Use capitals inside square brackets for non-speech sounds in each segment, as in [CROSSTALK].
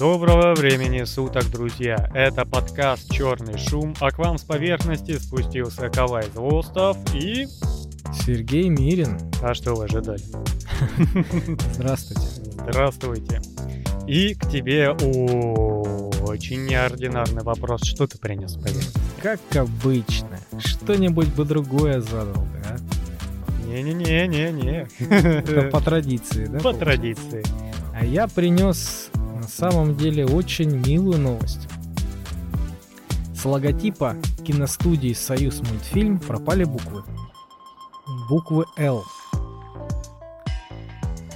Доброго времени суток, друзья! Это подкаст «Черный шум», а к вам с поверхности спустился Кавай Злостов и... Сергей Мирин. А что вы ожидали? [LAUGHS] Здравствуйте. Здравствуйте. И к тебе очень неординарный вопрос. Что ты принес поверь? Как обычно. Что-нибудь бы другое задал бы, а? Не-не-не-не-не. [LAUGHS] Это по традиции, да? По традиции. А я принес самом деле очень милую новость. С логотипа киностудии «Союз мультфильм» пропали буквы. Буквы «Л».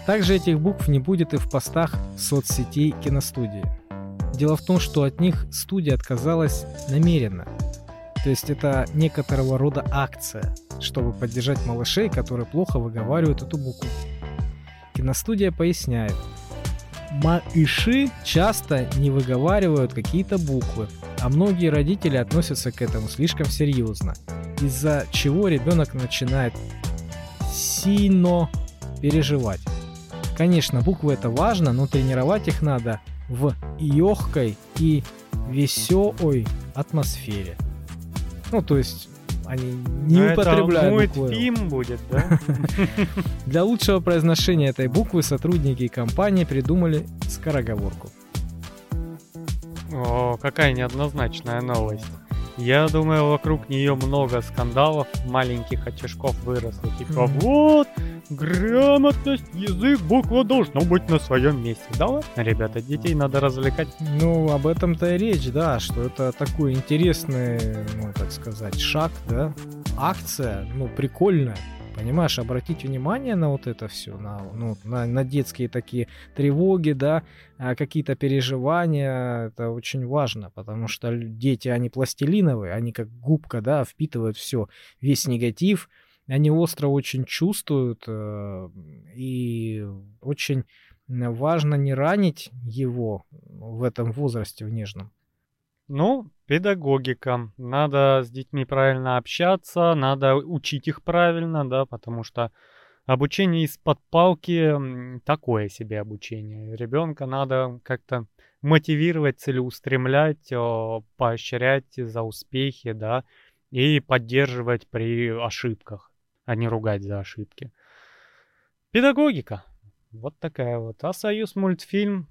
Также этих букв не будет и в постах соцсетей киностудии. Дело в том, что от них студия отказалась намеренно. То есть это некоторого рода акция, чтобы поддержать малышей, которые плохо выговаривают эту букву. Киностудия поясняет, малыши часто не выговаривают какие-то буквы, а многие родители относятся к этому слишком серьезно, из-за чего ребенок начинает сильно переживать. Конечно, буквы это важно, но тренировать их надо в легкой и веселой атмосфере. Ну, то есть они не Но употребляют это буквы. мультфильм будет, да? [LAUGHS] Для лучшего произношения этой буквы сотрудники компании придумали скороговорку. О, какая неоднозначная новость. Я думаю, вокруг нее много скандалов, маленьких очишков выросло. Типа, вот, грамотность, язык, буква должно быть на своем месте. Да ребята, детей надо развлекать. Ну, об этом-то и речь, да, что это такой интересный, ну, так сказать, шаг, да, акция, ну, прикольная. Понимаешь, обратить внимание на вот это все, на, ну, на, на детские такие тревоги, да, а, какие-то переживания, это очень важно, потому что дети, они пластилиновые, они как губка, да, впитывают все, весь негатив, они остро очень чувствуют, э, и очень важно не ранить его в этом возрасте, в нежном. Ну, педагогика. Надо с детьми правильно общаться, надо учить их правильно, да, потому что обучение из-под палки такое себе обучение. Ребенка надо как-то мотивировать, целеустремлять, поощрять за успехи, да, и поддерживать при ошибках, а не ругать за ошибки. Педагогика. Вот такая вот. А Союз мультфильм.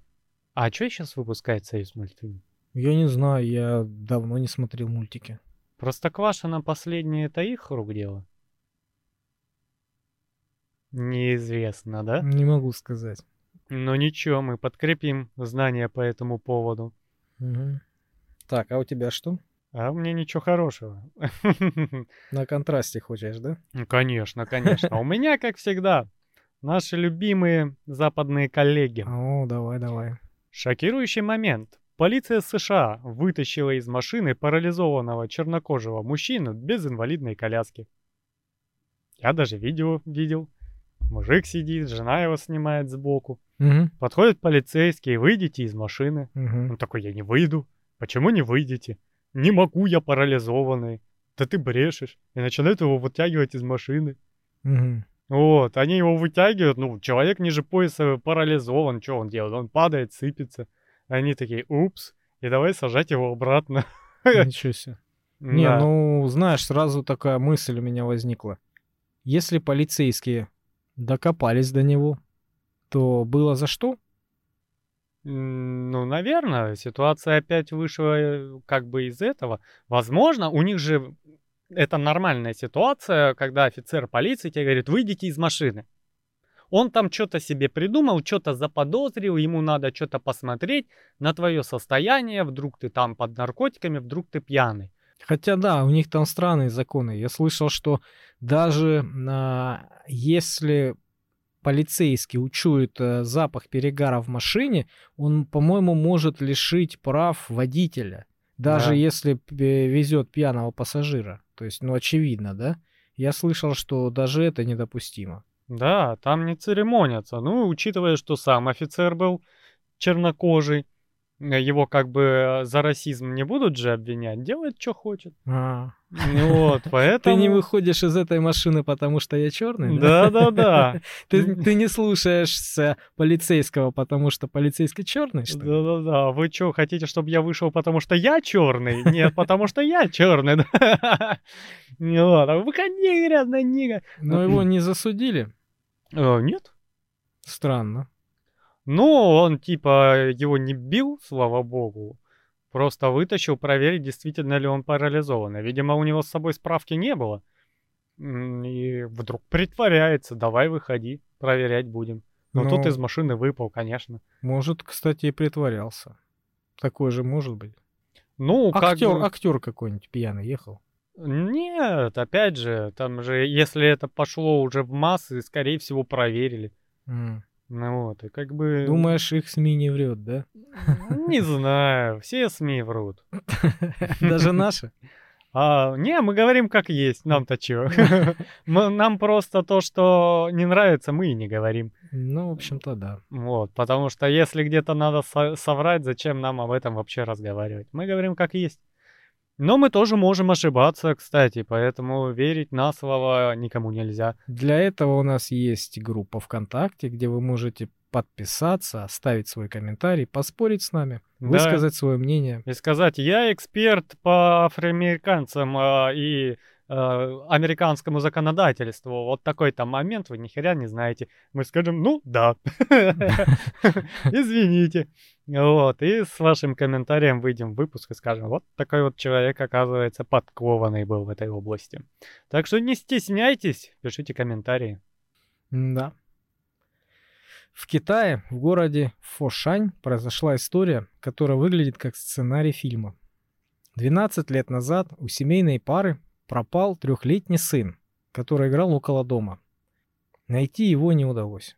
А что сейчас выпускает Союз мультфильм? Я не знаю, я давно не смотрел мультики. Простоквашино последнее это их рук дело? Неизвестно, да? Не могу сказать. Но ничего, мы подкрепим знания по этому поводу. Мгм. Так, а у тебя что? А у меня ничего хорошего. [LAUGHS] На контрасте хочешь, да? Ну, Конечно, конечно. У меня, как всегда, наши любимые западные коллеги. О, давай, давай. Шокирующий момент. Полиция США вытащила из машины парализованного чернокожего мужчину без инвалидной коляски. Я даже видео видел. Мужик сидит, жена его снимает сбоку. Мгм, Подходит полицейский, выйдите из машины. мгм. Он такой, я не выйду. Почему не выйдете? Не могу, я парализованный. Да ты брешешь. И начинают его вытягивать из машины. Мгм. Вот, они его вытягивают, ну, человек ниже пояса парализован, что он делает? Он падает, сыпется. Они такие, упс, и давай сажать его обратно. [LAUGHS] Ничего себе. Не, Да. ну, знаешь, сразу такая мысль у меня возникла. Если полицейские докопались до него, то было за что? Ну, наверное, ситуация опять вышла э, как бы из этого. Возможно, у них же это нормальная ситуация, когда офицер полиции тебе говорит, выйдите из машины. Он там что-то себе придумал, что-то заподозрил, ему надо что-то посмотреть на твое состояние, вдруг ты там под наркотиками, вдруг ты пьяный. Хотя да, у них там странные законы. Я слышал, что даже а, если полицейский учует э, запах перегара в машине, он, по-моему, может лишить прав водителя, даже Да. если везет пьяного пассажира. То есть, ну, очевидно, да? Я слышал, что даже это недопустимо. Да, там не церемонятся. Ну, учитывая, что сам офицер был чернокожий, его как бы за расизм не будут же обвинять, делает, что хочет. А, Ну Вот, поэтому... [LAUGHS] Ты не выходишь из этой машины, потому что я черный? Да-да-да. [LAUGHS] Ты, ты не слушаешься полицейского, потому что полицейский черный, что ли? Да-да-да. Вы что, хотите, чтобы я вышел, потому что я черный? Нет, потому что я черный. [LAUGHS] да. Вот. А выходи, грязная нига. Но его не засудили. Э, Нет. Странно. Ну, он типа его не бил, слава богу. Просто вытащил проверить, действительно ли он парализованный. Видимо, у него с собой справки не было. И вдруг притворяется. Давай выходи, проверять будем. Но Ну. тут из машины выпал, конечно. Может, кстати, и притворялся. Такой же может быть. Ну, как Актер, бы- актер какой-нибудь пьяный ехал. Нет, опять же, там же, если это пошло уже в массы, скорее всего, проверили. М. Ну вот, и как бы... Думаешь, их СМИ не врет, да? Не знаю, все СМИ врут. [LAUGHS] Даже наши? А, не, мы говорим как есть, нам-то чего. [LAUGHS] Нам просто то, что не нравится, мы и не говорим. Ну, в общем-то, да. Вот, потому что если где-то надо со- соврать, зачем нам об этом вообще разговаривать? Мы говорим как есть. Но мы тоже можем ошибаться, кстати, поэтому верить на слово никому нельзя. Для этого у нас есть группа ВКонтакте, где вы можете подписаться, оставить свой комментарий, поспорить с нами, Да. высказать свое мнение. И сказать, я эксперт по афроамериканцам а, и американскому законодательству. Вот такой-то момент вы ни хера не знаете. Мы скажем, ну да. [LAUGHS] Извините. Вот, и с вашим комментарием выйдем в выпуск и скажем, вот такой вот человек, оказывается, подкованный был в этой области. Так что не стесняйтесь, пишите комментарии. Да. В Китае, в городе Фошань, произошла история, которая выглядит как сценарий фильма. 12 лет назад у семейной пары пропал трехлетний сын, который играл около дома. Найти его не удалось.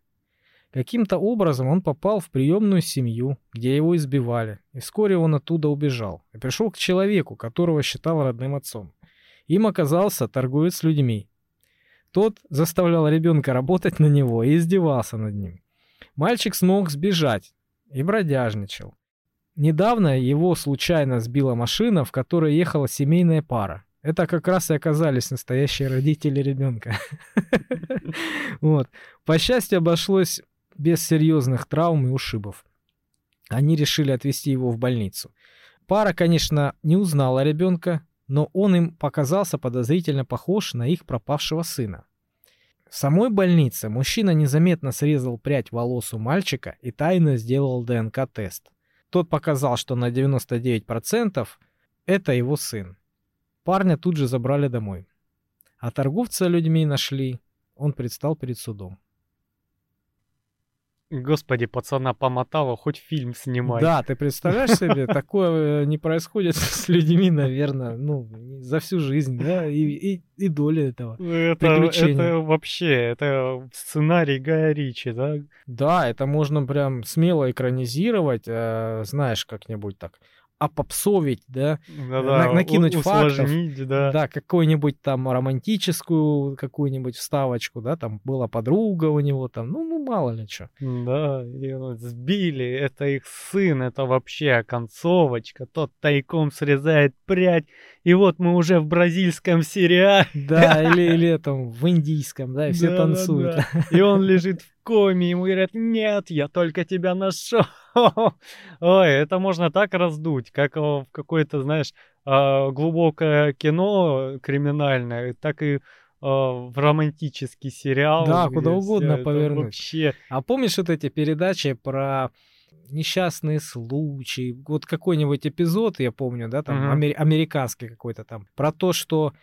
Каким-то образом он попал в приемную семью, где его избивали, и вскоре он оттуда убежал и пришел к человеку, которого считал родным отцом. Им оказался торговец людьми. Тот заставлял ребенка работать на него и издевался над ним. Мальчик смог сбежать и бродяжничал. Недавно его случайно сбила машина, в которой ехала семейная пара. Это как раз и оказались настоящие родители ребенка. [LAUGHS] Вот. По счастью, обошлось без серьезных травм и ушибов. Они решили отвезти его в больницу. Пара, конечно, не узнала ребенка, но он им показался подозрительно похож на их пропавшего сына. В самой больнице мужчина незаметно срезал прядь волос у мальчика и тайно сделал ДНК-тест. Тот показал, что на 99% это его сын. Парня тут же забрали домой. А торговца людьми нашли. Он предстал перед судом. Господи, пацана помотало, хоть фильм снимай. Да, ты представляешь [LAUGHS] себе, такое э, не происходит с людьми, наверное, ну, за всю жизнь, да, и, и, и доля этого. Это, это вообще, это сценарий Гая Ричи, да? Да, это можно прям смело экранизировать, э, знаешь, как-нибудь так, опопсовить, да, на- накинуть фактов. да. да, какую-нибудь там романтическую какую-нибудь вставочку, да, там была подруга у него, там, ну, ну мало ли что. Да, и вот сбили, это их сын, это вообще концовочка, тот тайком срезает прядь, и вот мы уже в бразильском сериале, Да, или, или там в индийском, да, и все Да-да-да. танцуют. и он лежит в коме, ему говорят, нет, я только тебя нашел. [LAUGHS] Ой, это можно так раздуть, как о, в какое-то, знаешь, а, глубокое кино криминальное, так и а, в романтический сериал. Да, куда угодно повернуть. Вообще, А помнишь вот эти передачи про несчастные случаи? Вот какой-нибудь эпизод, я помню, да, там Мгм. амер- американский какой-то там, про то, что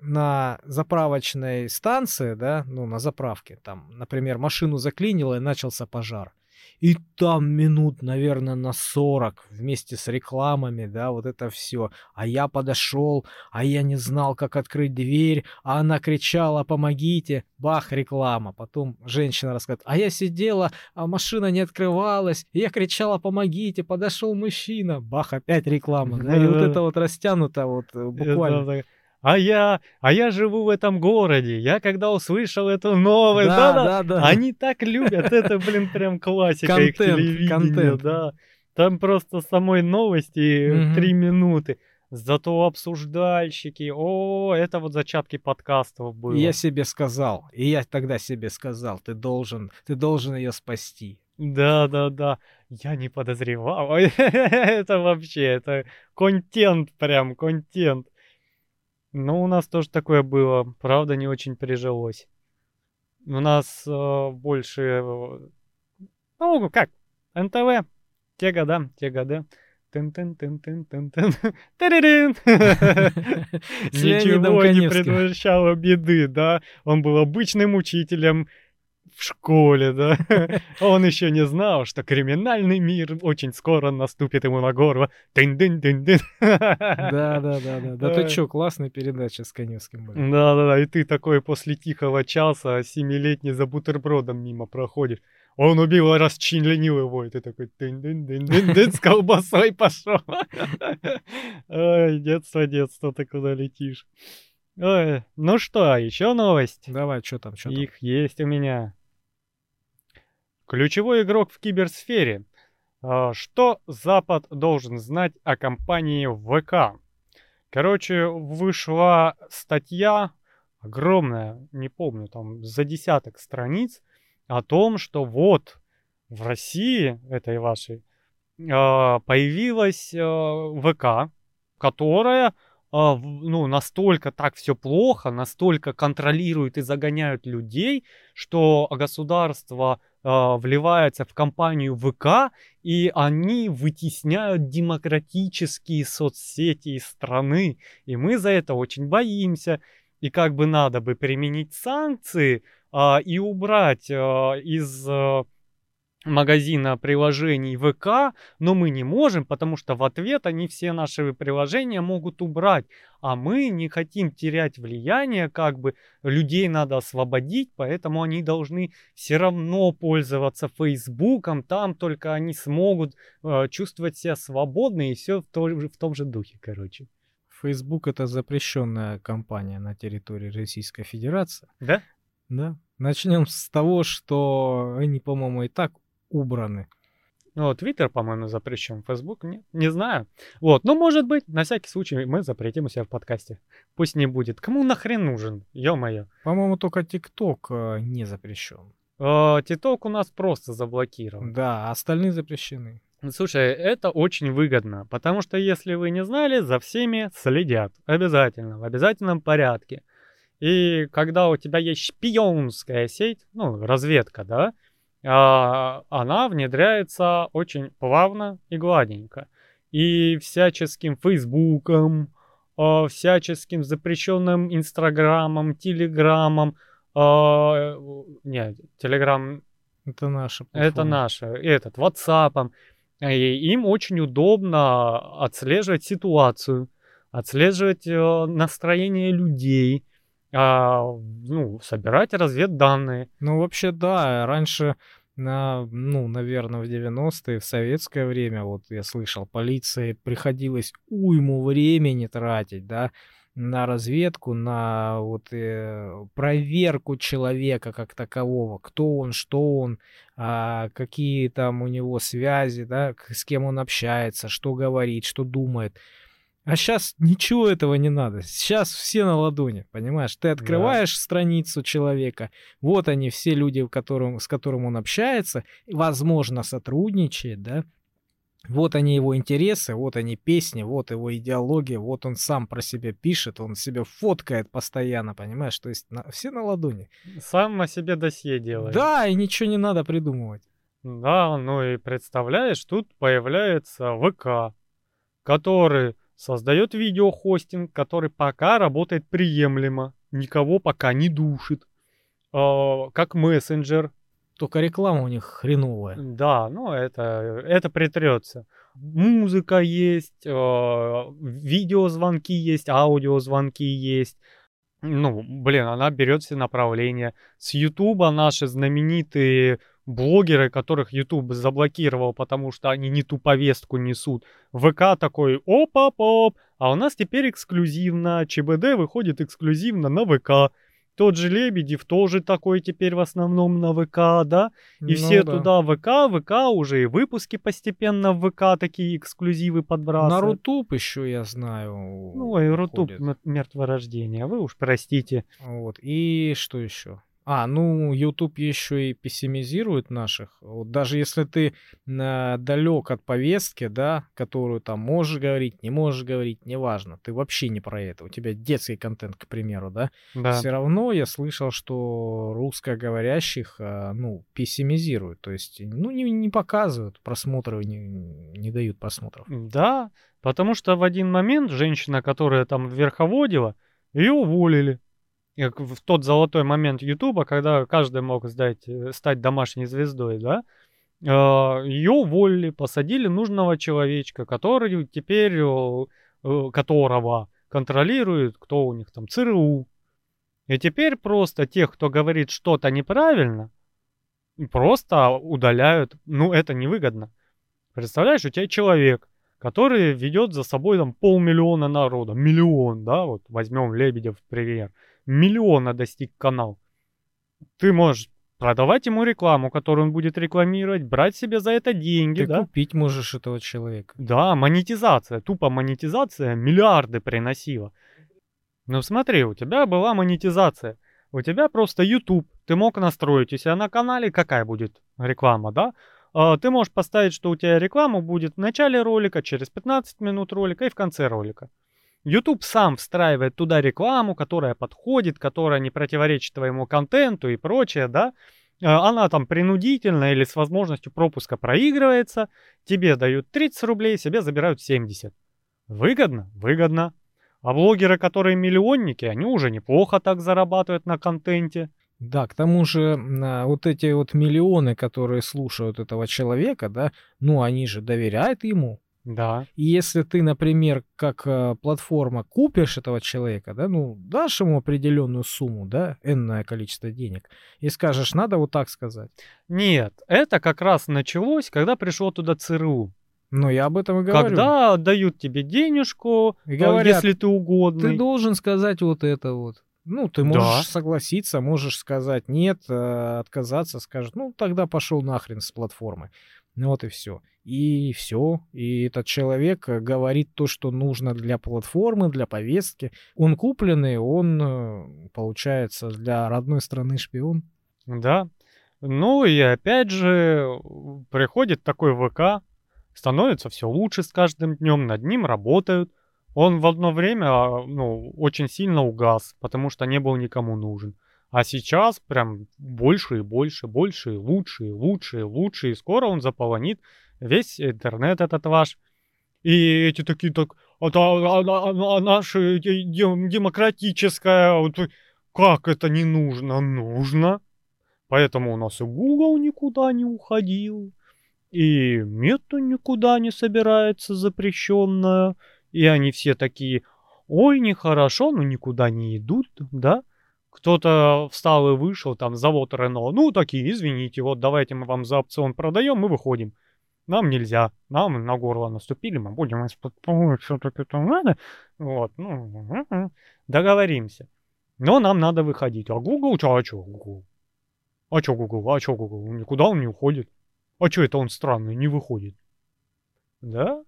на заправочной станции, да, ну, на заправке, там, например, машину заклинило и начался пожар. И там минут, наверное, на 40 вместе с рекламами, да, вот это все. А я подошел, а я не знал, как открыть дверь, а она кричала, помогите, бах, реклама. Потом женщина рассказывает, а я сидела, а машина не открывалась, и я кричала, помогите, подошел мужчина, бах, опять реклама. Да, и вот это [LAUGHS] вот растянуто вот э, буквально. А я, а я живу в этом городе. Я когда услышал эту новость, Да, да, да, да. Они так любят, это, блин, прям классика их Контент, телевидения, контент. да. Там просто самой новости Мгм. три минуты. Зато обсуждальщики, о, это вот зачатки подкастов было. Я себе сказал, и я тогда себе сказал, ты должен, ты должен ее спасти. Да, да, да. Я не подозревал. [LAUGHS] Это вообще, это контент прям, контент. Ну, у нас тоже такое было. Правда, не очень прижилось. У нас э, больше... э, Ну, как? НТВ. Те года, те года. Тын-тын-тын-тын-тын-тын. Ничего не предвещало беды, да. Он был обычным учителем в школе, да. [LAUGHS] Он еще не знал, что криминальный мир очень скоро наступит ему на горло. Тын-дын-дын-дын. Да, да, да, да. Да ты чё, классная передача с Коневским были. Да-да-да, и ты такой после тихого часа семилетний за бутербродом мимо проходишь. Он убил расчленил его, и ты такой дын дын дын дын дын с колбасой пошел. Ой, детство, детство, ты куда летишь? Ой, ну что, еще новость? Давай, что там, что там? Их есть у меня. Ключевой игрок в киберсфере. А, Что Запад должен знать о компании ВК? Короче, вышла статья огромная, не помню, там за десяток страниц, о том, что вот в России, этой вашей, а, появилась а, ВК, которая ну, настолько так все плохо, настолько контролируют и загоняют людей, что государство вливается в компанию ВК, и они вытесняют демократические соцсети из страны. И мы за это очень боимся. И как бы надо бы применить санкции а, и убрать а, из а, магазина приложений ВК, но мы не можем, потому что в ответ они все наши приложения могут убрать. А мы не хотим терять влияние, как бы людей надо освободить, поэтому они должны все равно пользоваться Фейсбуком, там только они смогут э, чувствовать себя свободно и все в, в том же духе, короче. Facebook это запрещенная компания на территории Российской Федерации. Да? Да. Начнем с того, что они, по-моему, и так убраны. Ну, Твиттер, по-моему, запрещен, Фейсбук нет, не знаю. Вот, ну, может быть, на всякий случай мы запретим у себя в подкасте. Пусть не будет. Кому нахрен нужен, ё-моё. По-моему, только TikTok э, не запрещен. Э, Титок у нас просто заблокирован. Да, а остальные запрещены. Слушай, это очень выгодно, потому что, если вы не знали, за всеми следят. Обязательно, в обязательном порядке. И когда у тебя есть шпионская сеть, ну, разведка, да, она внедряется очень плавно и гладенько. И всяческим Фейсбуком, а, всяческим запрещенным Инстаграмом, Телеграмом, а, нет, Телеграм Это наша это наше. Этот. И им очень удобно отслеживать ситуацию, отслеживать э, настроение людей, а, ну, собирать разведданные. Ну, вообще, да, раньше, на, ну, наверное, в 90-е, в советское время, вот я слышал, полиции приходилось уйму времени тратить, да, на разведку, на вот э, проверку человека как такового, кто он, что он, а, какие там у него связи, да, с кем он общается, что говорит, что думает. А сейчас ничего этого не надо. Сейчас все на ладони, понимаешь? Ты открываешь страницу человека, вот они все люди, в котором, с которым он общается, возможно, сотрудничает, да. Вот они его интересы, вот они песни, вот его идеология, вот он сам про себя пишет, он себя фоткает постоянно, понимаешь? То есть на- все на ладони. Сам о себе досье делает. Да, и ничего не надо придумывать. Да, ну и представляешь, тут появляется ВК, который создает видеохостинг, который пока работает приемлемо, никого пока не душит, А, как мессенджер, Только реклама у них хреновая. Да, ну это, это притрется. Музыка есть, э, видеозвонки есть, аудиозвонки есть. Ну, блин, она берет все направления. С Ютуба наши знаменитые блогеры, которых Ютуб заблокировал, потому что они не ту повестку несут. ВК такой, оп-оп-оп, а у нас теперь эксклюзивно, ЧБД выходит эксклюзивно на ВК. Тот же Лебедев тоже такой теперь в основном на ВК, да? И Ну все да. туда ВК, ВК, уже и выпуски постепенно в ВК такие эксклюзивы На подбрасывают. Рутуб еще я знаю. Ну, и Рутуб мертворождение, вы уж простите. Вот. И что еще? А, ну, YouTube еще и пессимизирует наших. Вот даже если ты далек от повестки, да, которую там можешь говорить, не можешь говорить, неважно, ты вообще не про это. У тебя детский контент, к примеру, да. Да. Все равно я слышал, что русскоговорящих, а, ну, пессимизируют. То есть, ну, не, не показывают просмотры, не, не дают просмотров. Да, потому что в один момент женщина, которая там верховодила, ее уволили. В тот золотой момент Ютуба, когда каждый мог сдать, э, стать домашней звездой, да, ее уволили, посадили нужного человечка, который теперь, э, которого контролирует, кто у них там, ЦРУ. И теперь просто тех, кто говорит что-то неправильно, просто удаляют. Ну, это невыгодно. Представляешь, у тебя человек, который ведет за собой там полмиллиона народа, миллион, да, вот возьмем Лебедев пример, миллиона достиг канал. Ты можешь продавать ему рекламу, которую он будет рекламировать, брать себе за это деньги, Ты да? купить можешь этого человека. Да, монетизация, тупо монетизация миллиарды приносила. Ну смотри, у тебя была монетизация, у тебя просто YouTube, ты мог настроить у себя на канале, какая будет реклама, да? А, Ты можешь поставить, что у тебя реклама будет в начале ролика, через 15 минут ролика и в конце ролика. YouTube сам встраивает туда рекламу, которая подходит, которая не противоречит твоему контенту и прочее, да? А, Она там принудительно или с возможностью пропуска проигрывается, тебе дают 30 рублей, себе забирают 70. Выгодно? Выгодно. А блогеры, которые миллионники, они уже неплохо так зарабатывают на контенте. Да, к тому же а, вот эти вот миллионы, которые слушают этого человека, да, ну они же доверяют ему. Да. И если ты, например, как э, платформа купишь этого человека, да, ну дашь ему определенную сумму, да, энное количество денег, и скажешь, надо вот так сказать. Нет, это как раз началось, когда пришло туда ЦРУ. Но я об этом и говорю. Когда дают тебе денежку, И э, говорят, если ты угодный. Ты должен сказать вот это вот. Ну, ты можешь Да. согласиться, можешь сказать нет, э, отказаться, скажет, ну, тогда пошел нахрен с платформы. Ну вот и все. И все. И этот человек э, говорит то, что нужно для платформы, для повестки. Он купленный, он, э, получается, для родной страны шпион. Да. Ну и опять же, приходит такой ВК, становится все лучше с каждым днем, над ним работают. Он в одно время, а, ну, очень сильно угас, потому что не был никому нужен. А сейчас прям больше и больше, больше и лучше, и лучше, и лучше. И скоро он заполонит весь интернет этот ваш. И эти такие так, а, та- а- а- а наше де- де- демократическое, вот, как это не нужно? Нужно. Поэтому у нас и Google никуда не уходил, и Мета никуда не собирается запрещенная, и они все такие, ой, нехорошо, но никуда не идут, да? Кто-то встал и вышел, там, завод Рено, ну, такие, извините, вот давайте мы вам за опцион продаем, мы выходим. Нам нельзя, нам на горло наступили, мы будем из-под все-таки там надо. Вот, ну, м-м, договоримся. Но нам надо выходить. А Google, чё, а чё Google? А чё Google? А чё Google? Никуда он не уходит. А чё это он странный, не выходит? Да?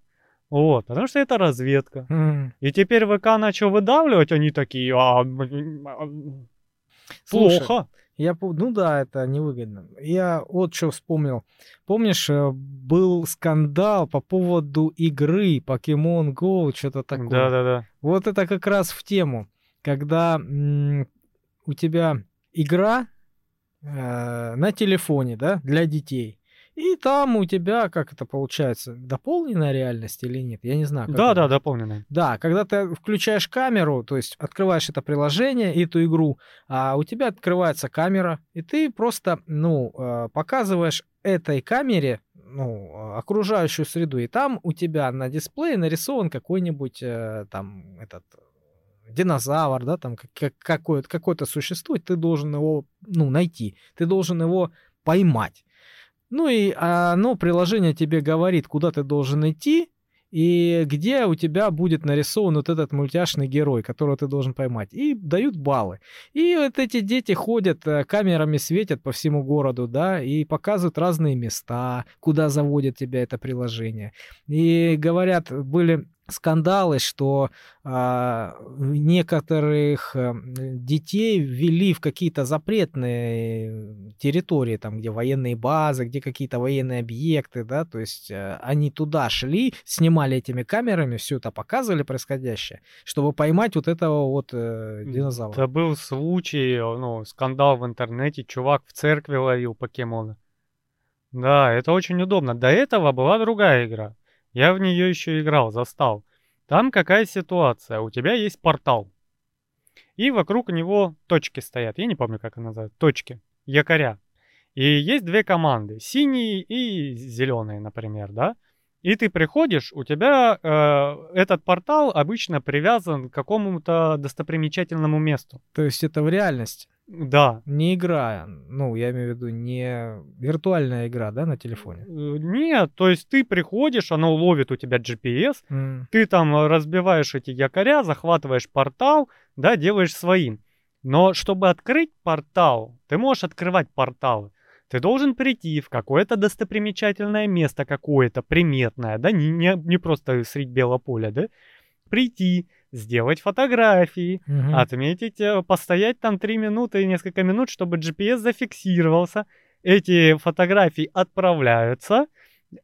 Вот, потому что это разведка. М. И теперь ВК начал выдавливать, они такие, а, Слушай, плохо. Я, ну да, это невыгодно. Я вот что вспомнил. Помнишь, э, был скандал по поводу игры Pokemon Go, что-то такое. Да-да-да. Вот это как раз в тему, когда м, у тебя игра э, на телефоне, да, для детей. И там у тебя, как это получается, дополненная реальность или нет? Я не знаю. Да-да, это. дополненное. Да, когда ты включаешь камеру, то есть открываешь это приложение, эту игру, а у тебя открывается камера, и ты просто, ну, э, показываешь этой камере, ну, окружающую среду, и там у тебя на дисплее нарисован какой-нибудь э, там этот динозавр, да, там как- как- какое-то, какое-то существо, ты должен его, ну, найти, ты должен его поймать. Ну и оно, приложение тебе говорит, куда ты должен идти, и где у тебя будет нарисован вот этот мультяшный герой, которого ты должен поймать. И дают баллы. И вот эти дети ходят, э, камерами светят по всему городу, да, и показывают разные места, куда заводит тебя это приложение. И говорят, были скандалы, что а, некоторых а, детей ввели в какие-то запретные территории, там, где военные базы, где какие-то военные объекты, да, то есть а, они туда шли, снимали этими камерами, все это показывали происходящее, чтобы поймать вот этого вот э, динозавра. Это был случай, ну, скандал в интернете, чувак в церкви ловил покемона. Да, это очень удобно. До этого была другая игра. Я в нее еще играл, застал. Там какая ситуация? У тебя есть портал. И вокруг него точки стоят. Я не помню, как это называют. Точки. Якоря. И есть две команды. Синие и зеленые, например, да? И ты приходишь, у тебя э, этот портал обычно привязан к какому-то достопримечательному месту. То есть это в реальности? Да. Не игра, ну, я имею в виду не виртуальная игра, да, на телефоне? Э, нет, то есть ты приходишь, оно ловит у тебя GPS, mm. ты там разбиваешь эти якоря, захватываешь портал, да, делаешь своим. Но чтобы открыть портал, ты можешь открывать порталы. Ты должен прийти в какое-то достопримечательное место какое-то, приметное, да, не, не, не просто средь белого поля, да, прийти, сделать фотографии, угу. отметить, э, постоять там 3 минуты и несколько минут, чтобы GPS зафиксировался. Эти фотографии отправляются,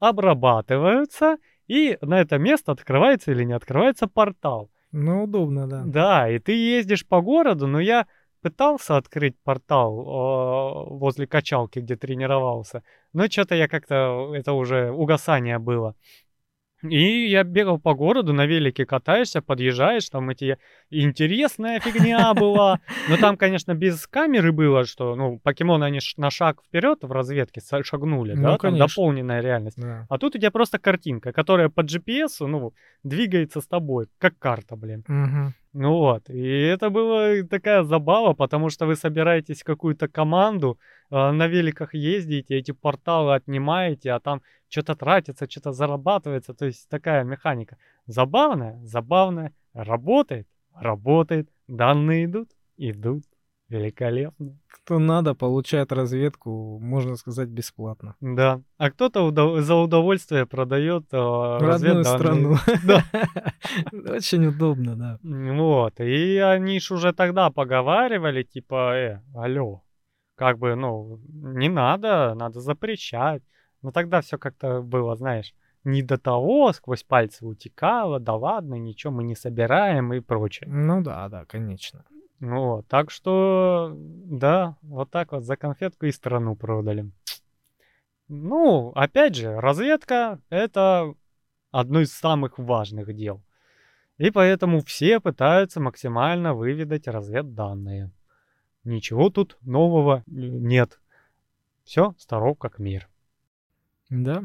обрабатываются, и на это место открывается или не открывается портал. Ну, удобно, да. Да, и ты ездишь по городу, но я пытался открыть портал э, возле качалки, где тренировался, но что-то я как-то, это уже угасание было. И я бегал по городу, на велике катаешься, подъезжаешь, там эти интересная фигня была. Но там, конечно, без камеры было, что, ну, покемоны, они на шаг вперед в разведке шагнули, ну, да, конечно. там дополненная реальность. Да. А тут у тебя просто картинка, которая по GPS, ну, двигается с тобой, как карта, блин. Угу. Ну вот, и это была такая забава, потому что вы собираетесь какую-то команду, на великах ездите, эти порталы отнимаете, а там что-то тратится, что-то зарабатывается, то есть такая механика. Забавная, забавная, работает, работает, данные идут, идут. Великолепно. Кто надо, получает разведку, можно сказать, бесплатно. Да. А кто-то удов- за удовольствие продает э, Родную страну. [LAUGHS] Да. Очень удобно, да. Вот. И они ж уже тогда поговаривали, типа, э, алло, как бы, ну, не надо, надо запрещать. Но тогда все как-то было, знаешь, не до того, сквозь пальцы утекало, да ладно, ничего мы не собираем и прочее. Ну да, да, конечно. Вот, так что, да, вот так вот за конфетку и страну продали. Ну, опять же, разведка — это одно из самых важных дел. И поэтому все пытаются максимально выведать разведданные. Ничего тут нового нет. Все старо как мир. Да.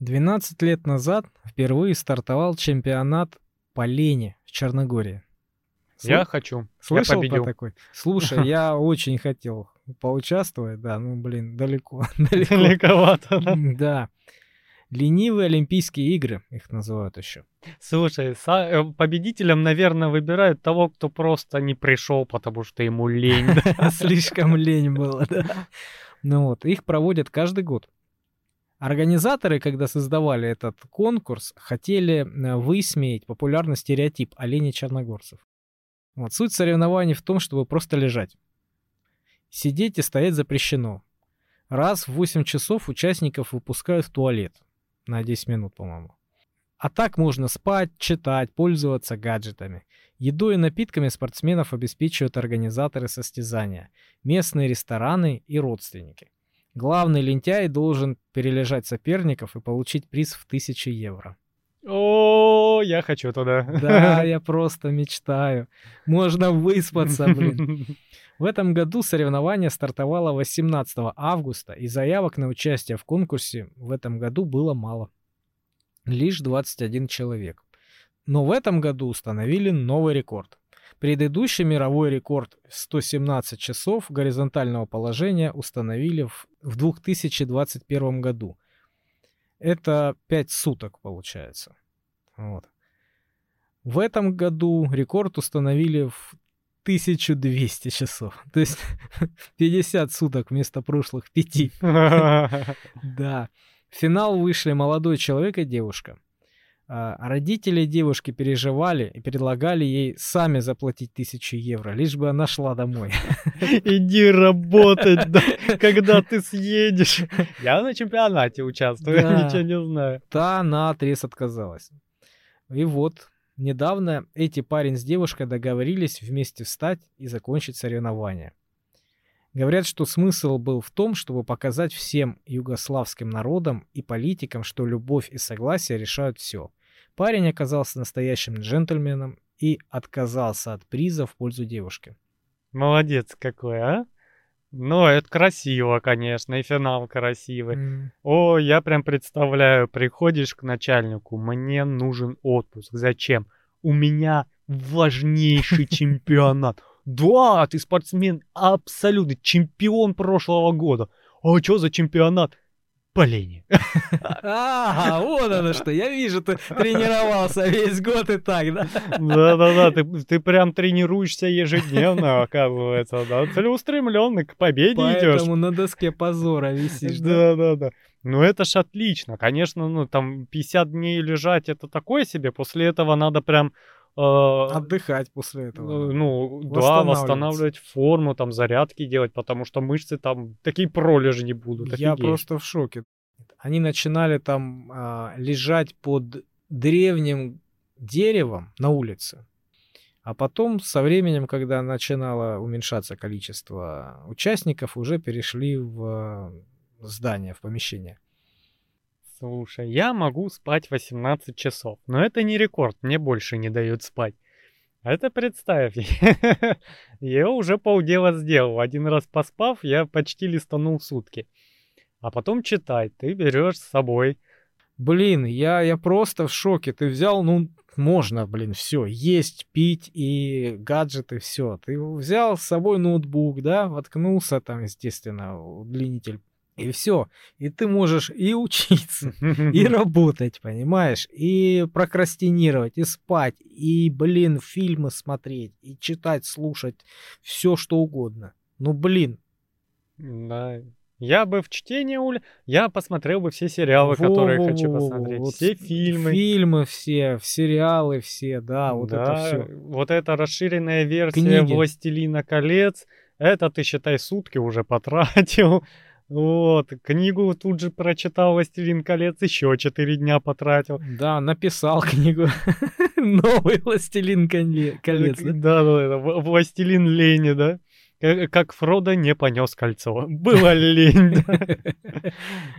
12 лет назад впервые стартовал чемпионат по лени в Черногории. Я хочу. Слышал я победил. про такой? Слушай, я [LAUGHS] очень хотел поучаствовать, да, ну, блин, далеко. [LAUGHS] далеко. Далековато, да? Да. Ленивые Олимпийские игры, их называют еще. Слушай, э, победителем, наверное, выбирают того, кто просто не пришел, потому что ему лень. [LAUGHS] Слишком лень было, да. Ну вот, их проводят каждый год. Организаторы, когда создавали этот конкурс, хотели э, высмеять популярный стереотип оленей черногорцев. Вот суть соревнований в том, чтобы просто лежать. Сидеть и стоять запрещено. Раз в 8 часов участников выпускают в туалет. На 10 минут, по-моему. А так можно спать, читать, пользоваться гаджетами. Едой и напитками спортсменов обеспечивают организаторы состязания, местные рестораны и родственники. Главный лентяй должен перележать соперников и получить приз в 1000 евро. О, я хочу туда. Да, [LAUGHS] я просто мечтаю. Можно выспаться, блин. [LAUGHS] В этом году соревнование стартовало 18 августа, и заявок на участие в конкурсе в этом году было мало. Лишь 21 человек. Но в этом году установили новый рекорд. Предыдущий мировой рекорд 117 часов горизонтального положения установили в 2021 году – Это 5 суток получается. Вот. В этом году рекорд установили в 1200 часов. [LAUGHS] То есть [LAUGHS] 50 суток вместо прошлых 5. [LAUGHS] Да. В финал вышли молодой человек и девушка. А родители девушки переживали и предлагали ей сами заплатить тысячу евро, лишь бы она шла домой. [LAUGHS] Иди работать, да, [LAUGHS] когда ты съедешь. Я на чемпионате участвую, [LAUGHS] ничего не знаю. Та на отрез отказалась. И вот, недавно эти парень с девушкой договорились вместе встать и закончить соревнования. Говорят, что смысл был в том, чтобы показать всем югославским народам и политикам, что любовь и согласие решают все. Парень оказался настоящим джентльменом и отказался от приза в пользу девушки. Молодец какой, а? Ну, это красиво, конечно, и финал красивый. Mm. О, я прям представляю, приходишь к начальнику, мне нужен отпуск. Зачем? У меня важнейший [LAUGHS] чемпионат. Да, ты спортсмен абсолютно, чемпион прошлого года. А что за чемпионат? Полени. Ага, вот оно что. Я вижу, ты тренировался весь год и так, да? Да-да-да, ты, ты прям тренируешься ежедневно, оказывается, да? Целеустремленный, к победе Поэтому идешь. Поэтому на доске позора висишь, да? Да-да-да. Ну это ж отлично. Конечно, ну там 50 дней лежать, это такое себе. После этого надо прям а, Отдыхать после этого. Э, ну, да, восстанавливать форму, там, зарядки делать, потому что мышцы там такие пролежни будут. Я просто в шоке. Они начинали там а, лежать под древним деревом на улице. А потом, со временем, когда начинало уменьшаться количество участников, уже перешли в здание, в помещение. Слушай, я могу спать 18 часов, но это не рекорд, мне больше не дают спать. Это представь, [LAUGHS] я уже полдела сделал. Один раз поспав, я почти листанул сутки. А потом читать, ты берешь с собой. Блин, я, я просто в шоке. Ты взял, ну, можно, блин, все, есть, пить и гаджеты, все. Ты взял с собой ноутбук, да, воткнулся там, естественно, удлинитель и все. И ты можешь и учиться, [LAUGHS] и работать, понимаешь? И прокрастинировать, и спать, и, блин, фильмы смотреть, и читать, слушать, все что угодно. Ну, блин. Да. Я бы в чтение уля... Я посмотрел бы все сериалы, во, которые во, хочу посмотреть. Вот все фильмы. Фильмы все, сериалы все, да, вот да, это все. Вот эта расширенная версия Книги. «Властелина колец», это ты, считай, сутки уже потратил. Вот, книгу тут же прочитал «Властелин колец», еще четыре дня потратил. Да, написал книгу. [LAUGHS] Новый «Властелин колец». Да, да, да, «Властелин лени», да? Как Фродо не понес кольцо. Была лень.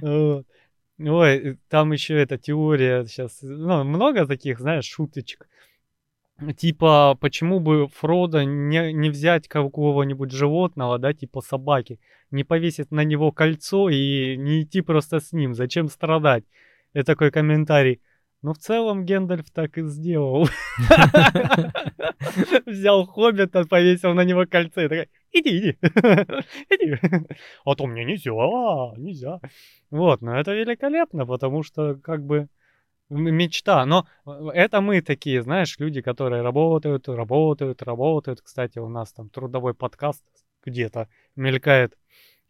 [LAUGHS] Ой, там еще эта теория сейчас, ну, много таких, знаешь, шуточек. Типа, почему бы Фродо не, не взять какого-нибудь животного, да, типа собаки, не повесить на него кольцо и не идти просто с ним, зачем страдать? Это такой комментарий. Ну, в целом Гендальф так и сделал. [LAUGHS] Взял хоббита, повесил на него кольцо и такой, иди, иди, [LAUGHS] иди. А то мне нельзя, нельзя. Вот, но это великолепно, потому что как бы мечта. Но э, это мы такие, знаешь, люди, которые работают, работают, работают. Кстати, у нас там трудовой подкаст где-то мелькает.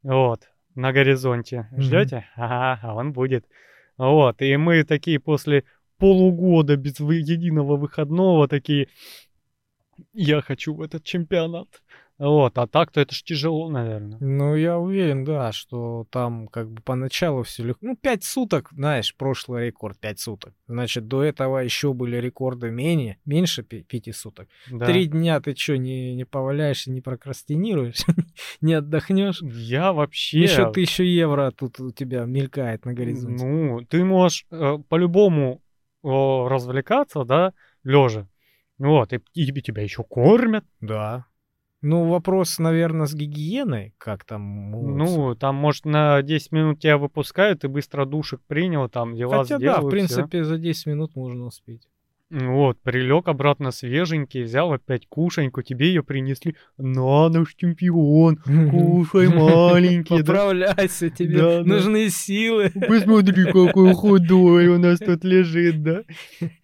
Вот, на горизонте. Ждете? Mm-hmm. Ага, а он будет. Вот, и мы такие после полугода без единого выходного такие, я хочу в этот чемпионат. Вот, а так-то это ж тяжело, наверное. Ну, я уверен, да, что там как бы поначалу все легко. Ну, пять суток, знаешь, прошлый рекорд пять суток. Значит, до этого еще были рекорды менее, меньше пяти суток. Да. Три дня ты что, не, не поваляешься, не прокрастинируешь, [LAUGHS] не отдохнешь? Я вообще... Еще тысячу евро тут у тебя мелькает на горизонте. Ну, ты можешь э, по-любому развлекаться, да, лежа. Вот, и, и тебя еще кормят. Да. Ну, вопрос, наверное, с гигиеной, как там моются. Ну, там, может, на 10 минут тебя выпускают, ты быстро душек принял, там дела Хотя сделают. да, в принципе, всё. за 10 минут можно успеть. Вот, прилег обратно свеженький, взял опять кушаньку, тебе ее принесли. На, наш чемпион, кушай, [LAUGHS] маленький. Поправляйся, тебе нужны силы. Посмотри, какой [LAUGHS] худой у нас тут лежит, да?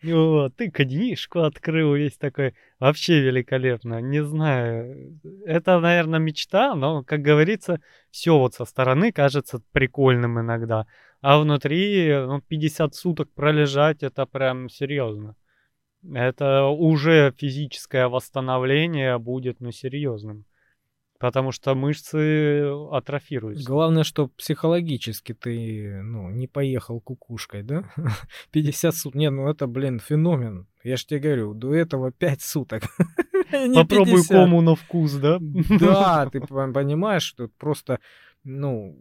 Вот, ты книжку открыл весь такой. Вообще великолепно. Не знаю, это, наверное, мечта, но, как говорится, все вот со стороны кажется прикольным иногда. А внутри, ну, 50 суток пролежать, это прям серьезно. Это уже физическое восстановление будет, ну, серьезным. Потому что мышцы атрофируются. Главное, что психологически ты, ну, не поехал кукушкой, да? [LAUGHS] 50 суток. Не, ну это, блин, феномен. Я ж тебе говорю, до этого 5 суток. [LAUGHS] Не Попробуй 50. кому на вкус, да? Да, [LAUGHS] ты пон- понимаешь, что просто, ну,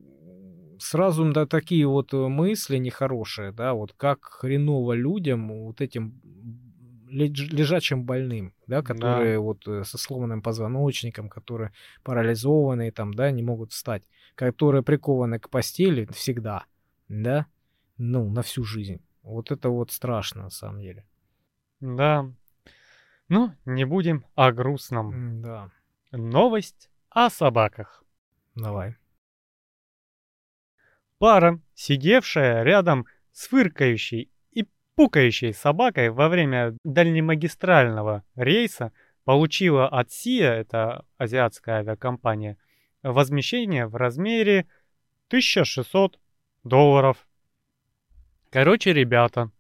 сразу да, такие вот э, мысли нехорошие, да, вот как хреново людям, вот этим лежачим больным, да, которые вот э, со сломанным позвоночником, которые парализованные там, да, не могут встать, которые прикованы к постели всегда, да, ну, на всю жизнь. Вот это вот страшно, на самом деле. Да. Ну, не будем о грустном. Да, Новость о собаках. давай. Пара, сидевшая рядом с фыркающей пукающей собакой во время дальнемагистрального рейса, получила от СИА, это азиатская авиакомпания, возмещение в размере 1600 долларов. Короче, ребята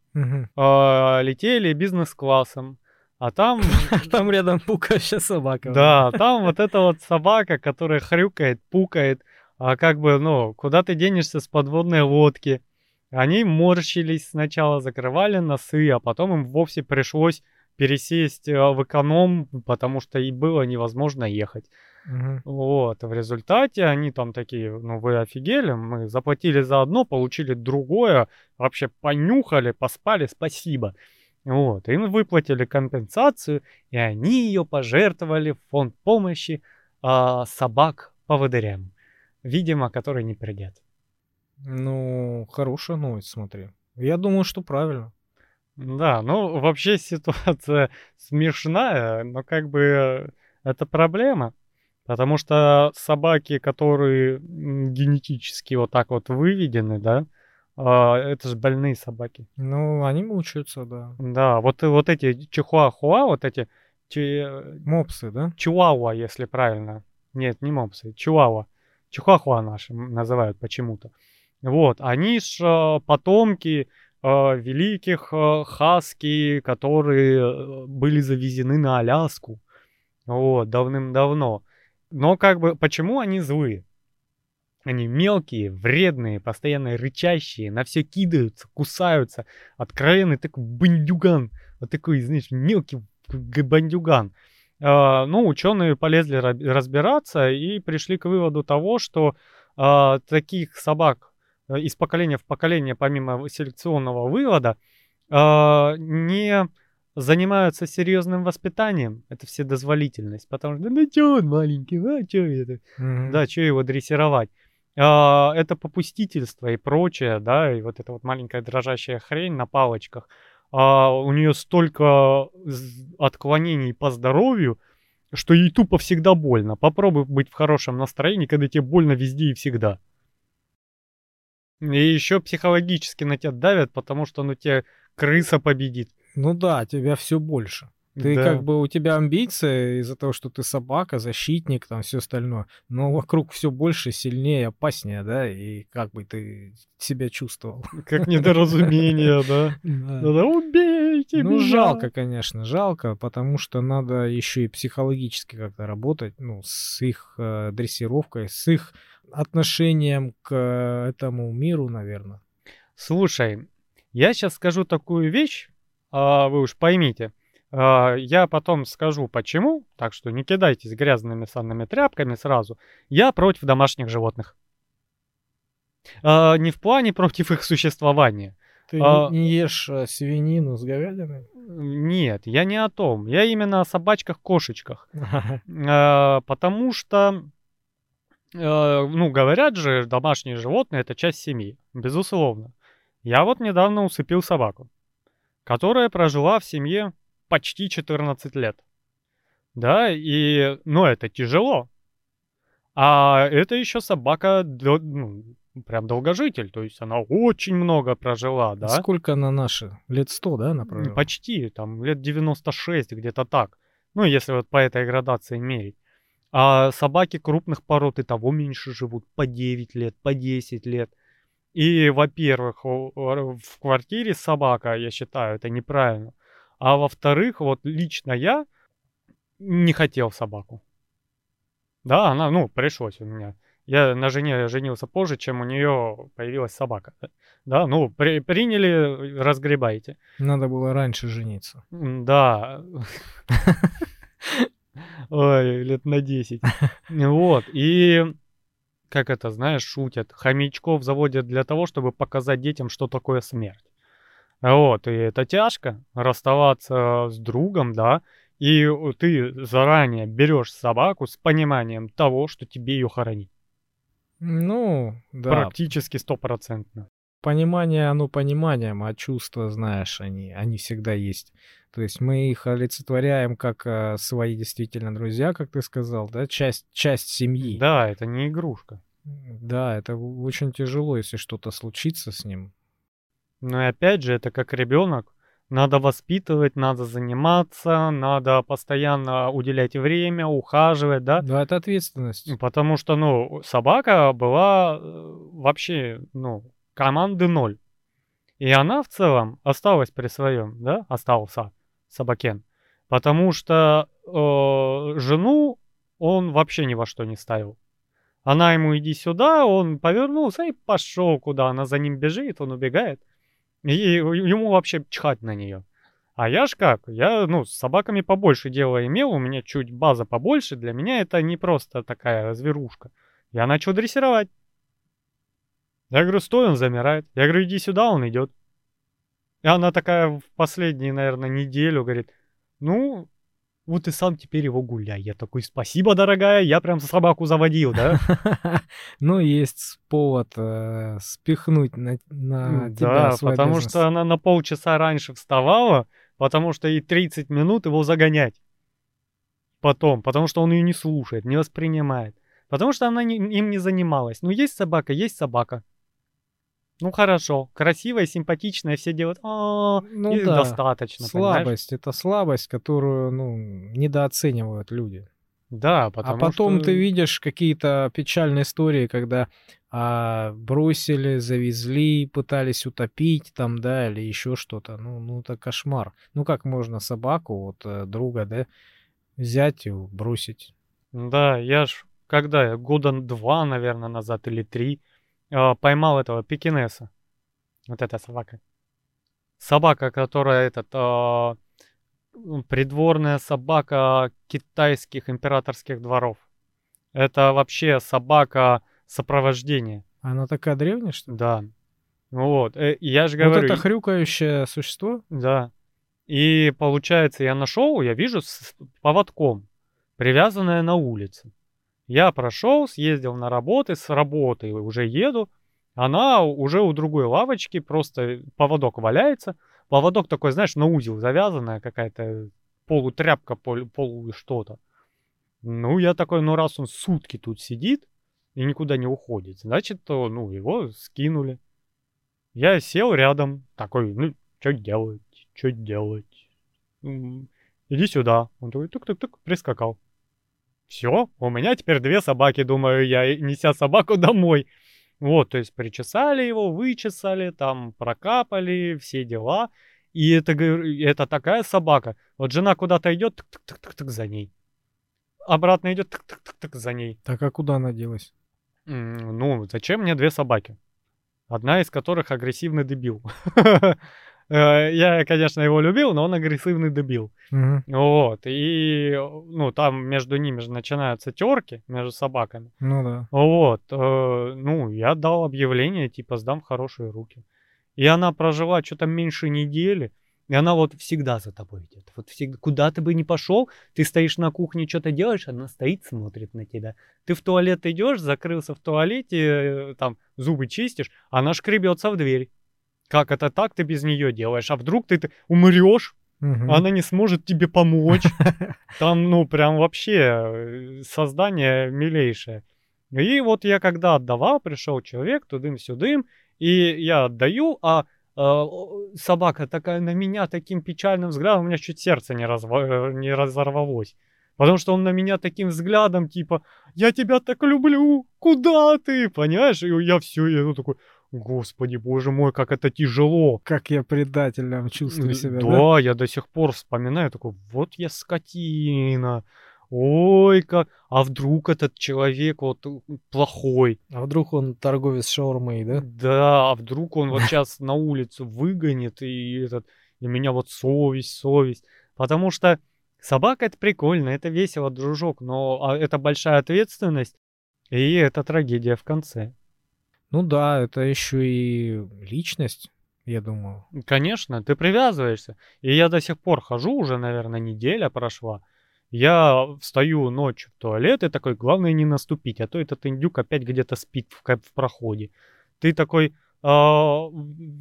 а, летели бизнес-классом, а там [LAUGHS] Там рядом пукающая собака. Да, там вот эта вот собака, которая хрюкает, пукает, а как бы, ну, куда ты денешься с подводной лодки? Они морщились сначала, закрывали носы, а потом им вовсе пришлось пересесть э, в эконом, потому что и было невозможно ехать. Мгм. Вот, в результате они там такие, ну вы офигели, мы заплатили за одно, получили другое, вообще понюхали, поспали, спасибо. Вот, им выплатили компенсацию, и они ее пожертвовали в фонд помощи а, собак поводырям, видимо, которые не придет. Ну, хорошая новость, смотри. Я думаю, что правильно. Да, ну вообще ситуация [LAUGHS] смешная, но как бы э, это проблема. Потому что собаки, которые генетически вот так вот выведены, да, а, это же больные собаки. Ну, они мучаются, да. Да, вот, и вот эти чихуахуа, вот эти чи- Мопсы, да? чуауа, если правильно. Нет, не мопсы, чуауа. Чихуахуа наши называют почему-то. Вот, они ж э, потомки э, великих э, хаски, которые были завезены на Аляску. Вот, давным-давно. Но как бы, почему они злые? Они мелкие, вредные, постоянно рычащие, на все кидаются, кусаются. Откровенный такой бандюган. Вот такой, знаешь, мелкий бандюган. Ну, ученые полезли ра- разбираться и пришли к выводу того, что таких собак из поколения в поколение, помимо селекционного вывода, а, не занимаются серьезным воспитанием. Это вседозволительность. Потому что, ну чё он маленький, а чё это? Мгм. Да, что его дрессировать? А, это попустительство и прочее, да, и вот эта вот маленькая дрожащая хрень на палочках. А, у нее столько отклонений по здоровью, что ей тупо всегда больно. Попробуй быть в хорошем настроении, когда тебе больно везде и всегда. И еще психологически на тебя давят, потому что ну тебе крыса победит. Ну да, тебя все больше. Ты Да. как бы у тебя амбиции из-за того, что ты собака, защитник, там все остальное. Но вокруг все больше, сильнее, опаснее, да, и как бы ты себя чувствовал. Как недоразумение, да. [LAUGHS] Да. Да убейте Ну, жалко, конечно, жалко, потому что надо еще и психологически как-то работать, ну, с их э, дрессировкой, с их отношением к э, этому миру, наверное. Слушай, я сейчас скажу такую вещь, а, вы уж поймите. А, я потом скажу почему, так что не кидайтесь грязными санными тряпками сразу. Я против домашних животных. А, не в плане против их существования. Ты А- не, ешь э, свинину с говядиной? Нет, я не о том. Я именно о собачках-кошечках. [LAUGHS] А, потому что, э, ну, говорят же, домашние животные это часть семьи, безусловно. Я вот недавно усыпил собаку. которая прожила в семье почти 14 лет. Да, и, ну, это тяжело. А это еще собака, ну, прям долгожитель, то есть она очень много прожила, да. Сколько она наша? Лет 100, да, она прожила? Почти, там, лет 96, где-то так. Ну, если вот по этой градации мерить. А собаки крупных пород и того меньше живут, по 9 лет, по 10 лет. И, во-первых, в квартире собака, я считаю, это неправильно. А во-вторых, вот лично я не хотел собаку. Да, она, ну, пришлось у меня. Я на жене женился позже, чем у нее появилась собака. Да, ну, при, приняли, разгребайте. Надо было раньше жениться. Да. [LAUGHS] Ой, лет на 10. [LAUGHS] Вот, и как это, знаешь, шутят. Хомячков заводят для того, чтобы показать детям, что такое смерть. Вот, и это тяжко, расставаться с другом, да, и ты заранее берешь собаку с пониманием того, что тебе ее хоронить. Ну, да. Практически стопроцентно. Понимание, оно пониманием, а чувства, знаешь, они, они всегда есть. То есть мы их олицетворяем как э, свои действительно друзья, как ты сказал, да, часть, часть семьи. Да, это не игрушка. Да, это очень тяжело, если что-то случится с ним. Но и опять же, это как ребенок. Надо воспитывать, надо заниматься, надо постоянно уделять время, ухаживать, да? Да, это ответственность. Потому что, ну, собака была э, вообще, ну, команды ноль. И она в целом осталась при своем, да, остался собакен. Потому что э, жену он вообще ни во что не ставил. Она ему иди сюда, он повернулся и пошел куда. Она за ним бежит, он убегает. И ему вообще чхать на нее. А я ж как, я, ну, с собаками побольше дела имел, у меня чуть база побольше, для меня это не просто такая зверушка. Я начал дрессировать. Я говорю, стой, он замирает. Я говорю, иди сюда, он идет. И она такая в последнюю, наверное, неделю говорит, ну, вот ты сам теперь его гуляй. Я такой, спасибо, дорогая, я прям собаку заводил, да? [LAUGHS] Ну, есть повод э, спихнуть на, тебя Да, потому что она на полчаса раньше вставала, потому что ей 30 минут его загонять. Потом, потому что он ее не слушает, не воспринимает. Потому что она им не занималась. Ну, есть собака, есть собака. Ну хорошо, красивая, симпатичная, все делают, а, ну, и да. достаточно. Слабость, понимаешь? это слабость, которую, ну, недооценивают люди. Да, потому А потом что... ты видишь какие-то печальные истории, когда а, бросили, завезли, пытались утопить там, да, или еще что-то. Ну, ну, это кошмар. Ну, как можно собаку, вот, э, друга, да, взять и бросить? Да, я ж, когда, года два, наверное, назад или три, э, поймал этого пекинеса. Вот эта собака. Собака, которая этот э, придворная собака китайских императорских дворов. Это вообще собака сопровождения. Она такая древняя, что ли? Да. Вот, э, я же говорю... Вот это хрюкающее существо? Да. И получается, я нашел, я вижу с поводком, привязанное на улице. Я прошел, съездил на работы, с работы уже еду. Она уже у другой лавочки, просто поводок валяется. Поводок такой, знаешь, на узел завязанная какая-то полутряпка, пол, полу что-то. Ну, я такой, ну, раз он сутки тут сидит и никуда не уходит, значит, то, ну, его скинули. Я сел рядом, такой, ну, что делать, что делать? Иди сюда. Он такой, тук-тук-тук, прискакал. Все, у меня теперь две собаки, думаю я, неся собаку домой. Вот, то есть причесали его, вычесали, там прокапали, все дела. И это, это такая собака. Вот жена куда-то идет, так-так-так-так за ней. Обратно идет, так-так-так-так за ней. Так а куда она делась? Ну, зачем мне две собаки? Одна из которых агрессивный дебил. [LAUGHS] Э, я, конечно, его любил, но он агрессивный дебил. Угу. Вот. И, ну, там между ними же начинаются терки между собаками. Ну да. Вот. Э, ну, я дал объявление, типа, сдам в хорошие руки. И она прожила что-то меньше недели. И она вот всегда за тобой идет. Вот всегда, куда ты бы ни пошел, ты стоишь на кухне, что-то делаешь, она стоит, смотрит на тебя. Ты в туалет идешь, закрылся в туалете, э, там зубы чистишь, она шкребется в дверь. Как это так ты без нее делаешь? А вдруг ты, умрешь, Мгм. она не сможет тебе помочь. [LAUGHS] Там, ну, прям вообще э, создание милейшее. И вот я когда отдавал, пришел человек тудым-сюдым, и я отдаю, а э, собака такая на меня таким печальным взглядом, у меня чуть сердце не, разва- э, не разорвалось. Потому что он на меня таким взглядом, типа, я тебя так люблю, куда ты? Понимаешь? И я все, я ну такой, господи, боже мой, как это тяжело. Как я предателем чувствую себя, да? Да, я до сих пор вспоминаю, такой, вот я скотина. Ой, как... А вдруг этот человек вот э, плохой? А вдруг он торговец шаурмой, да? Да, а вдруг он вот [LAUGHS] сейчас на улицу выгонит и этот... И меня вот совесть, совесть. Потому что собака это прикольно, это весело, дружок, но а, это большая ответственность, и это трагедия в конце. Ну да, это еще и личность, я думаю. Конечно, ты привязываешься. И я до сих пор хожу, уже, наверное, неделя прошла. Я встаю ночью в туалет и такой, главное не наступить, а то этот индюк опять где-то спит в, в проходе. Ты такой а,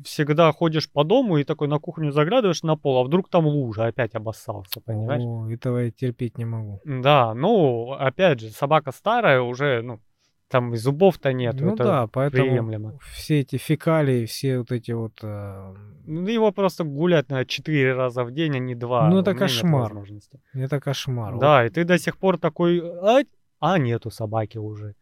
всегда ходишь по дому и такой на кухню заглядываешь на пол, а вдруг там лужа, опять обоссался, понимаешь? О, этого я терпеть не могу. Да, ну, опять же, собака старая уже, ну, там и зубов-то нет, ну это да, поэтому приемлемо. все эти фекалии, все вот эти вот... э, Ну, его просто гулять на 4 раза в день, а не 2. Ну, это кошмар. это кошмар. Да, и ты до сих пор такой, а, а нету собаки уже.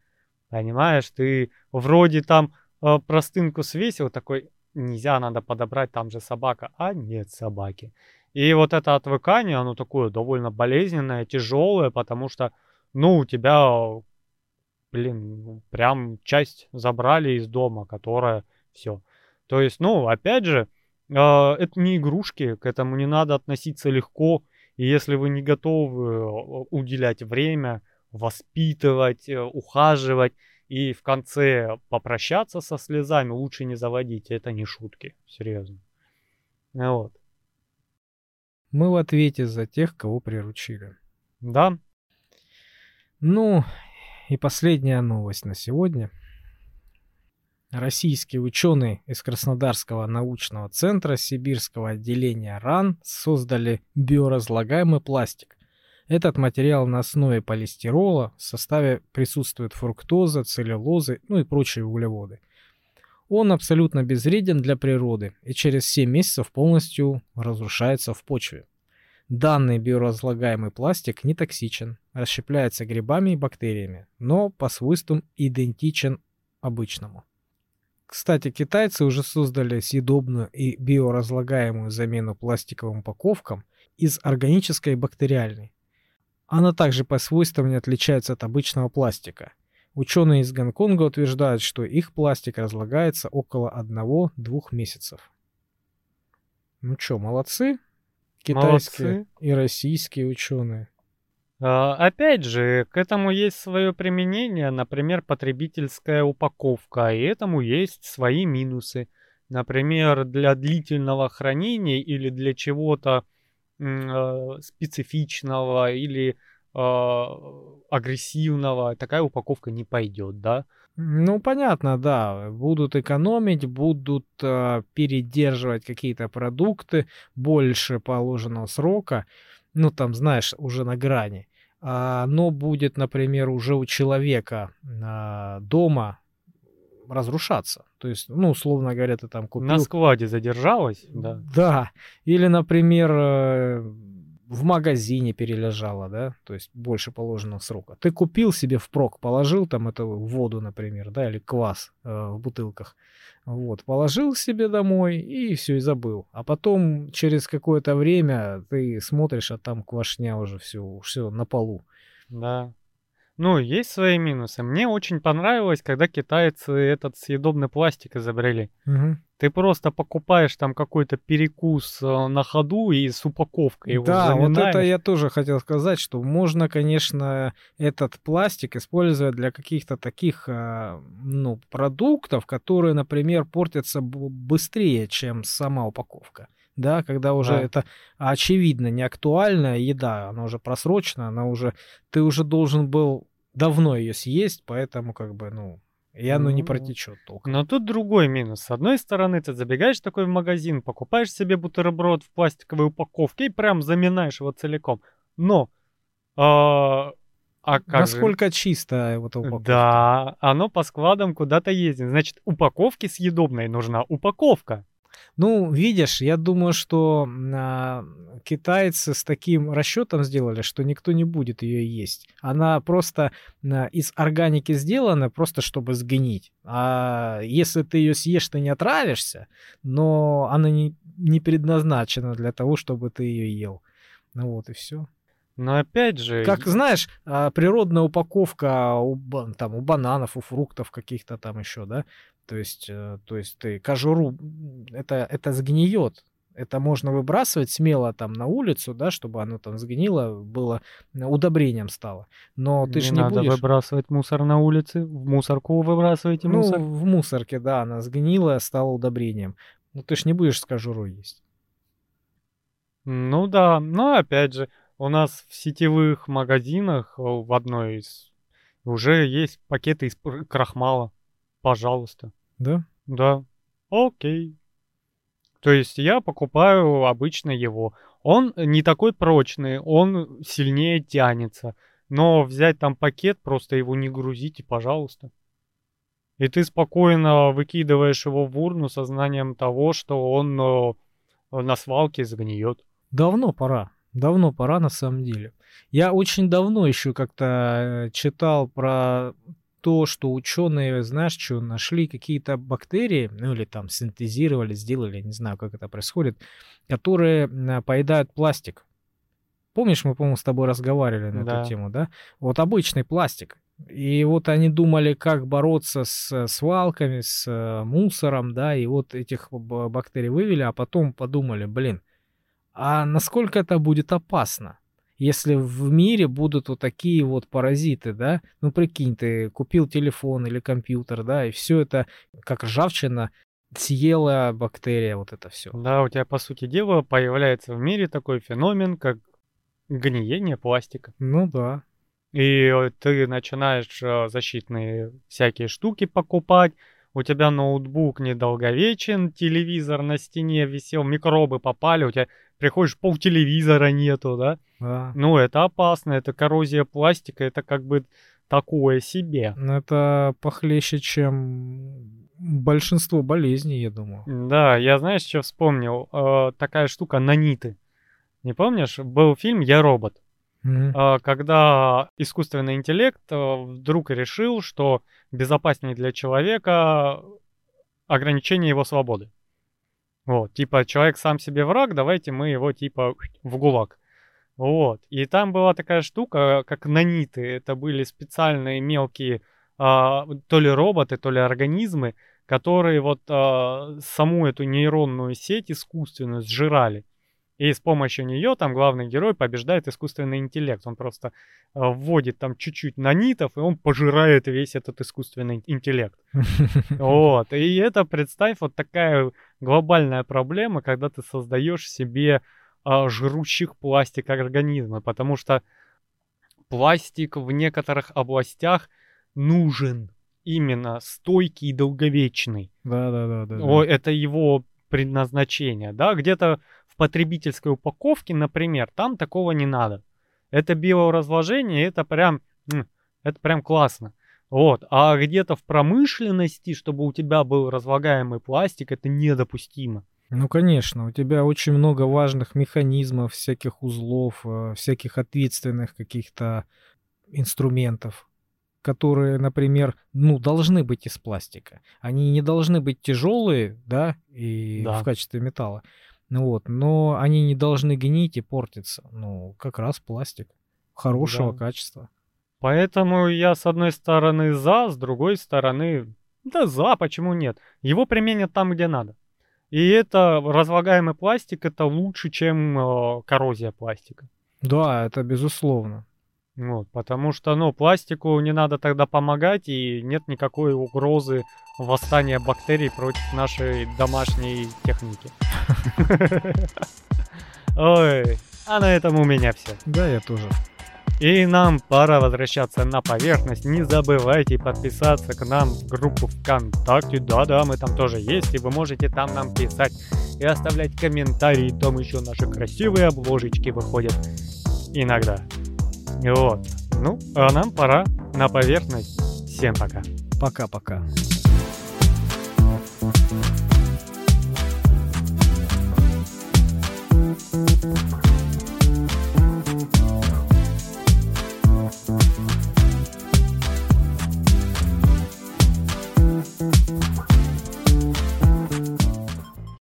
Понимаешь, ты вроде там э, простынку свесил, такой, нельзя, надо подобрать, там же собака, а нет собаки. И вот это отвыкание, оно такое довольно болезненное, тяжелое, потому что, ну, у тебя, блин, прям часть забрали из дома, которая все. То есть, ну, опять же, э, это не игрушки, к этому не надо относиться легко. И если вы не готовы э, уделять время, воспитывать, э, ухаживать и в конце попрощаться со слезами, лучше не заводите. Это не шутки, серьезно. Вот. Мы в ответе за тех, кого приручили. Да, Ну, и последняя новость на сегодня. Российские ученые из Краснодарского научного центра Сибирского отделения РАН создали биоразлагаемый пластик. Этот материал на основе полистирола, в составе присутствует фруктоза, целлюлозы, ну и прочие углеводы. Он абсолютно безвреден для природы и через 7 месяцев полностью разрушается в почве. Данный биоразлагаемый пластик не токсичен, расщепляется грибами и бактериями, но по свойствам идентичен обычному. Кстати, китайцы уже создали съедобную и биоразлагаемую замену пластиковым упаковкам из органической и бактериальной. Она также по свойствам не отличается от обычного пластика. Ученые из Гонконга утверждают, что их пластик разлагается около 1-2 месяцев. Ну чё, молодцы? Китайские Молодцы. и российские ученые. А, Опять же, к этому есть свое применение, например, потребительская упаковка, и этому есть свои минусы. Например, для длительного хранения или для чего-то э, специфичного или агрессивного такая упаковка не пойдет, да? Ну, понятно, да. Будут экономить, будут э, передерживать какие-то продукты больше положенного срока. Ну, там, знаешь, уже на грани. А, но будет, например, уже у человека а, дома разрушаться. То есть, ну, условно говоря, ты там купил... На складе задержалась, да. Да. Или, например, э, в магазине перележала, да, то есть больше положенного срока. Ты купил себе впрок, положил там эту воду, например, да, или квас э, в бутылках. Вот, положил себе домой и все, и забыл. А потом через какое-то время ты смотришь, а там квашня уже все, все на полу. Да. Ну, есть свои минусы. Мне очень понравилось, когда китайцы этот съедобный пластик изобрели. Мгм. Ты просто покупаешь там какой-то перекус э, на ходу и с упаковкой его Да, вот это заминаешь. я тоже хотел сказать, что можно, конечно, этот пластик использовать для каких-то таких, а, ну, продуктов, которые, например, портятся быстрее, чем сама упаковка. Да, когда уже Да. это очевидно не актуальная еда, она уже просрочена, она уже, ты уже должен был давно ее съесть, поэтому как бы, ну, и оно не Ну, протечет толком. Но тут другой минус. С одной стороны, ты забегаешь такой в магазин, покупаешь себе бутерброд в пластиковой упаковке и прям заминаешь его целиком. Но, а, а как же- Насколько чисто вот эта упаковка? Да, оно по складам куда-то ездит. Значит, упаковке съедобной нужна упаковка. Ну, видишь, я думаю, что а, китайцы с таким расчетом сделали, что никто не будет ее есть. Она просто а, из органики сделана, просто чтобы сгнить. А если ты ее съешь, ты не отравишься, но она не, не предназначена для того, чтобы ты ее ел. Ну вот и все. Но опять же, Как знаешь, а, природная упаковка у, там, у бананов, у фруктов каких-то там еще, да? То есть, э, то есть ты кожуру, это, это сгниет. Это можно выбрасывать смело там на улицу, да, чтобы оно там сгнило, было удобрением стало. Но ты не же не надо будешь... выбрасывать мусор на улице. В мусорку выбрасывайте Ну, мусор. в мусорке, да, она сгнила, стала удобрением. Ну, ты ж не будешь с кожурой есть. Ну да, но опять же, у нас в сетевых магазинах э, в одной из уже есть пакеты из крахмала. Пожалуйста. Да? Да. Окей. То есть я покупаю обычно его. Он не такой прочный, он сильнее тянется. Но взять там пакет, просто его не грузите, пожалуйста. И ты спокойно выкидываешь его в урну со знанием того, что он э, на свалке загниет. Давно пора. Давно пора на самом деле. Я очень давно еще как-то э, читал про то, что ученые, знаешь, что нашли какие-то бактерии, ну или там синтезировали, сделали, не знаю, как это происходит, которые поедают пластик. Помнишь, мы, по-моему, с тобой разговаривали на Да. эту тему, да? Вот обычный пластик. И вот они думали, как бороться с свалками, с э, мусором, да, и вот этих бактерий вывели, а потом подумали, блин, а насколько это будет опасно? Если в мире будут вот такие вот паразиты, да? Ну, прикинь, ты купил телефон или компьютер, да, и все это, как ржавчина, съела бактерия, вот это все. Да, у тебя, по сути дела, появляется в мире такой феномен, как гниение пластика. Ну да. И э, ты начинаешь э, защитные всякие штуки покупать, у тебя ноутбук недолговечен, телевизор на стене висел, микробы попали, у тебя приходишь, пол телевизора нету, да? да. Ну, это опасно, это коррозия пластика, это как бы такое себе. Но это похлеще, чем большинство болезней, я думаю. Да, я знаешь, что вспомнил? Э, такая штука наниты. Не помнишь? Был фильм «Я робот». Мгм. А, когда искусственный интеллект э, вдруг решил, что безопаснее для человека ограничение его свободы. Вот, типа, человек сам себе враг, давайте мы его, типа, в гулаг. Вот, и там была такая штука, как наниты. Это были специальные мелкие а, то ли роботы, то ли организмы, которые вот а, саму эту нейронную сеть искусственную сжирали. И с помощью нее там главный герой побеждает искусственный интеллект. Он просто э, вводит там чуть-чуть нанитов, и он пожирает весь этот искусственный интеллект. Вот. И это, представь, вот такая глобальная проблема, когда ты создаешь себе а, жрущих пластик организмы, потому что пластик в некоторых областях нужен именно стойкий и долговечный. Да, да, да. да. О, это его предназначение, да, где-то в потребительской упаковке, например, там такого не надо. Это биоразложение, это прям, это прям классно. Вот, а где-то в промышленности, чтобы у тебя был разлагаемый пластик, это недопустимо. Ну, конечно, у тебя очень много важных механизмов, всяких узлов, э, всяких ответственных каких-то инструментов, которые, например, ну, должны быть из пластика. Они не должны быть тяжелые, да, и Да. в качестве металла. Ну вот, но они не должны гнить и портиться. Ну, как раз пластик хорошего Да. качества. Поэтому я с одной стороны за, с другой стороны, да за, почему нет? Его применят там, где надо. И это разлагаемый пластик, это лучше, чем э, коррозия пластика. Да, это безусловно. Вот, потому что, ну, пластику не надо тогда помогать, и нет никакой угрозы восстания бактерий против нашей домашней техники. [LAUGHS] Ой, а на этом у меня все. Да, я тоже. И нам пора возвращаться на поверхность. Не забывайте подписаться к нам в группу ВКонтакте. Да-да, мы там тоже есть, и вы можете там нам писать и оставлять комментарии. Там еще наши красивые обложечки выходят иногда. Вот. Ну, а нам пора на поверхность. Всем пока. Пока-пока.